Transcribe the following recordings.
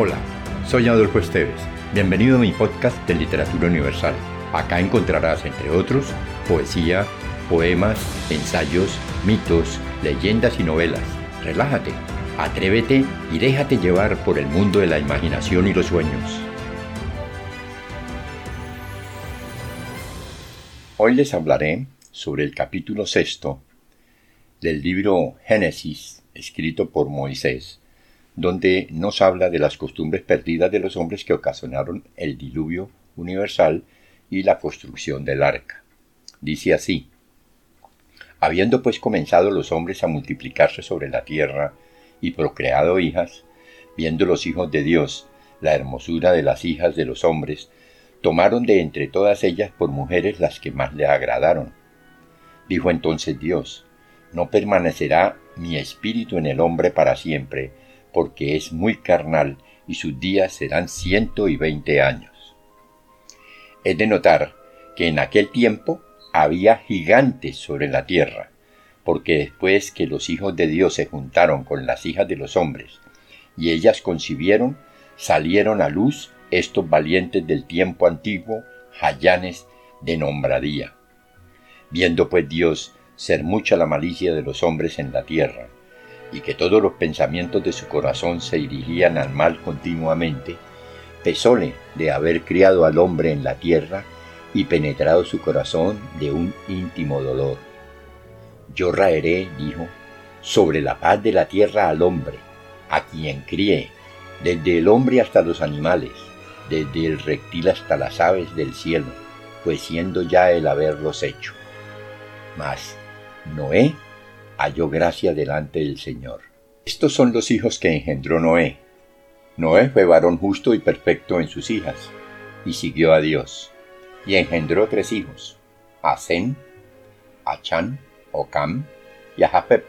Hola, soy Adolfo Esteves. Bienvenido a mi podcast de Literatura Universal. Acá encontrarás, entre otros, poesía, poemas, ensayos, mitos, leyendas y novelas. Relájate, atrévete y déjate llevar por el mundo de la imaginación y los sueños. Hoy les hablaré sobre el capítulo sexto del libro Génesis, escrito por Moisés, donde nos habla de las costumbres perdidas de los hombres que ocasionaron el diluvio universal y la construcción del arca. Dice así, Habiendo pues comenzado los hombres a multiplicarse sobre la tierra y procreado hijas, viendo los hijos de Dios la hermosura de las hijas de los hombres, tomaron de entre todas ellas por mujeres las que más le agradaron. Dijo entonces Dios, No permanecerá mi espíritu en el hombre para siempre, porque es muy carnal y sus días serán ciento y veinte años. Es de notar que en aquel tiempo había gigantes sobre la tierra, porque después que los hijos de Dios se juntaron con las hijas de los hombres, y ellas concibieron, salieron a luz estos valientes del tiempo antiguo, jayanes de nombradía. Viendo pues Dios ser mucha la malicia de los hombres en la tierra, y que todos los pensamientos de su corazón se dirigían al mal continuamente, pesóle de haber criado al hombre en la tierra y penetrado su corazón de un íntimo dolor. Yo raeré, dijo, sobre la paz de la tierra al hombre, a quien crié, desde el hombre hasta los animales, desde el reptil hasta las aves del cielo, pues siendo ya el haberlos hecho. Mas Noé halló gracia delante del Señor. Estos son los hijos que engendró Noé. Noé fue varón justo y perfecto en sus hijas, y siguió a Dios, y engendró tres hijos, a Sem, a Chan, Ocam y a Jafet.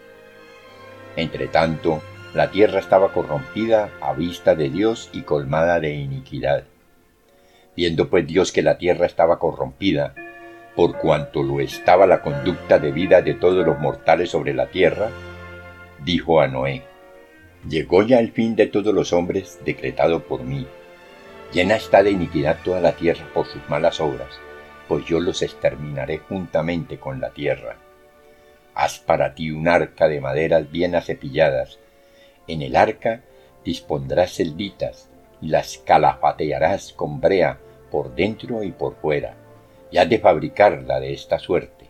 Entre tanto, la tierra estaba corrompida a vista de Dios y colmada de iniquidad. Viendo pues Dios que la tierra estaba corrompida, por cuanto lo estaba la conducta de vida de todos los mortales sobre la tierra, dijo a Noé, Llegó ya el fin de todos los hombres decretado por mí. Llena está de iniquidad toda la tierra por sus malas obras, pues yo los exterminaré juntamente con la tierra. Haz para ti un arca de maderas bien acepilladas. En el arca dispondrás celditas y las calafatearás con brea por dentro y por fuera y has de fabricarla de esta suerte.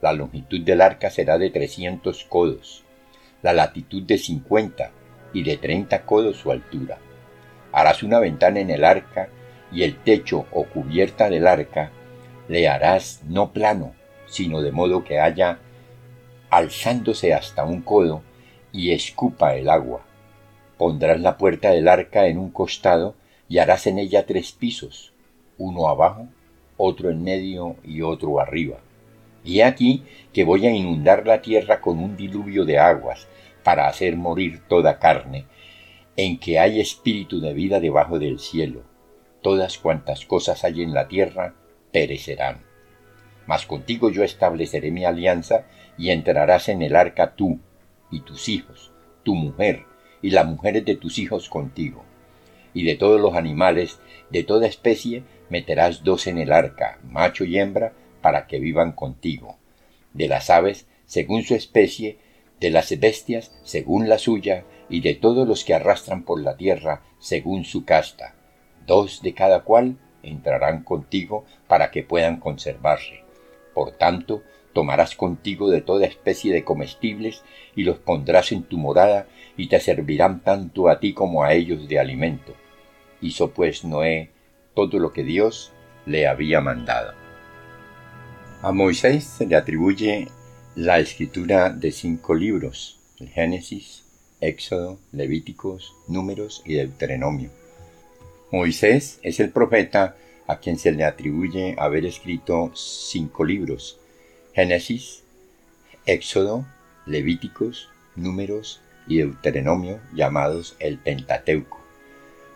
La longitud del arca será de trescientos codos, la latitud de cincuenta y de treinta codos su altura. Harás una ventana en el arca y el techo o cubierta del arca le harás no plano, sino de modo que haya alzándose hasta un codo y escupa el agua. Pondrás la puerta del arca en un costado y harás en ella tres pisos, uno abajo otro en medio y otro arriba. Y aquí que voy a inundar la tierra con un diluvio de aguas, para hacer morir toda carne, en que hay espíritu de vida debajo del cielo. Todas cuantas cosas hay en la tierra perecerán. Mas contigo yo estableceré mi alianza, y entrarás en el arca tú, y tus hijos, tu mujer, y las mujeres de tus hijos contigo. Y de todos los animales, de toda especie, meterás dos en el arca, macho y hembra, para que vivan contigo. De las aves, según su especie, de las bestias, según la suya, y de todos los que arrastran por la tierra, según su casta. Dos de cada cual entrarán contigo para que puedan conservarse. Por tanto, tomarás contigo de toda especie de comestibles y los pondrás en tu morada y te servirán tanto a ti como a ellos de alimento. Hizo pues Noé todo lo que Dios le había mandado. A Moisés se le atribuye la escritura de cinco libros, el Génesis, Éxodo, Levíticos, Números y Deuteronomio. Moisés es el profeta a quien se le atribuye haber escrito cinco libros, Génesis, Éxodo, Levíticos, Números y Deuteronomio, llamados el Pentateuco.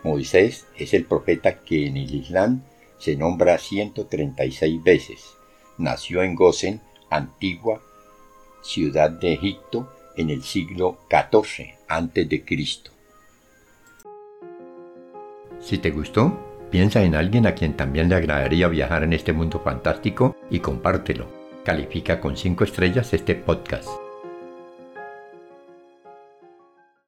Moisés es el profeta que en el Islam se nombra 136 veces. Nació en Gosen, antigua ciudad de Egipto, en el siglo XIV a.C. Si te gustó, piensa en alguien a quien también le agradaría viajar en este mundo fantástico y compártelo. Califica con 5 estrellas este podcast.